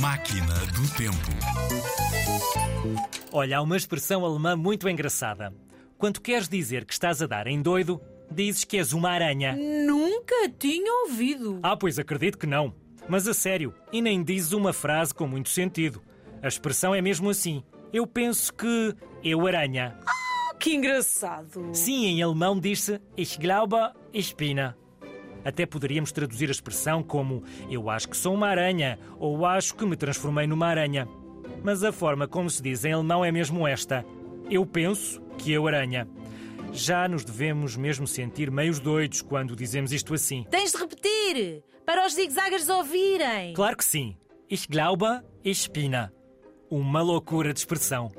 Máquina do Tempo. Olha, há uma expressão alemã muito engraçada. Quando queres dizer que estás a dar em doido, dizes que és uma aranha. Nunca tinha ouvido. Ah, pois acredito que não. Mas a sério, e nem dizes uma frase com muito sentido. A expressão é mesmo assim. Eu penso que eu aranha. Que engraçado. Sim, em alemão diz-se Ich glaube, ich bin. Até poderíamos traduzir a expressão como Eu acho que sou uma aranha ou Acho que me transformei numa aranha. Mas a forma como se diz em alemão é mesmo esta: Eu penso que eu aranha. Já nos devemos mesmo sentir meios doidos quando dizemos isto assim. Tens de repetir para os zigzaggers ouvirem. Claro que sim. Ich glaube, ich bin. Uma loucura de expressão.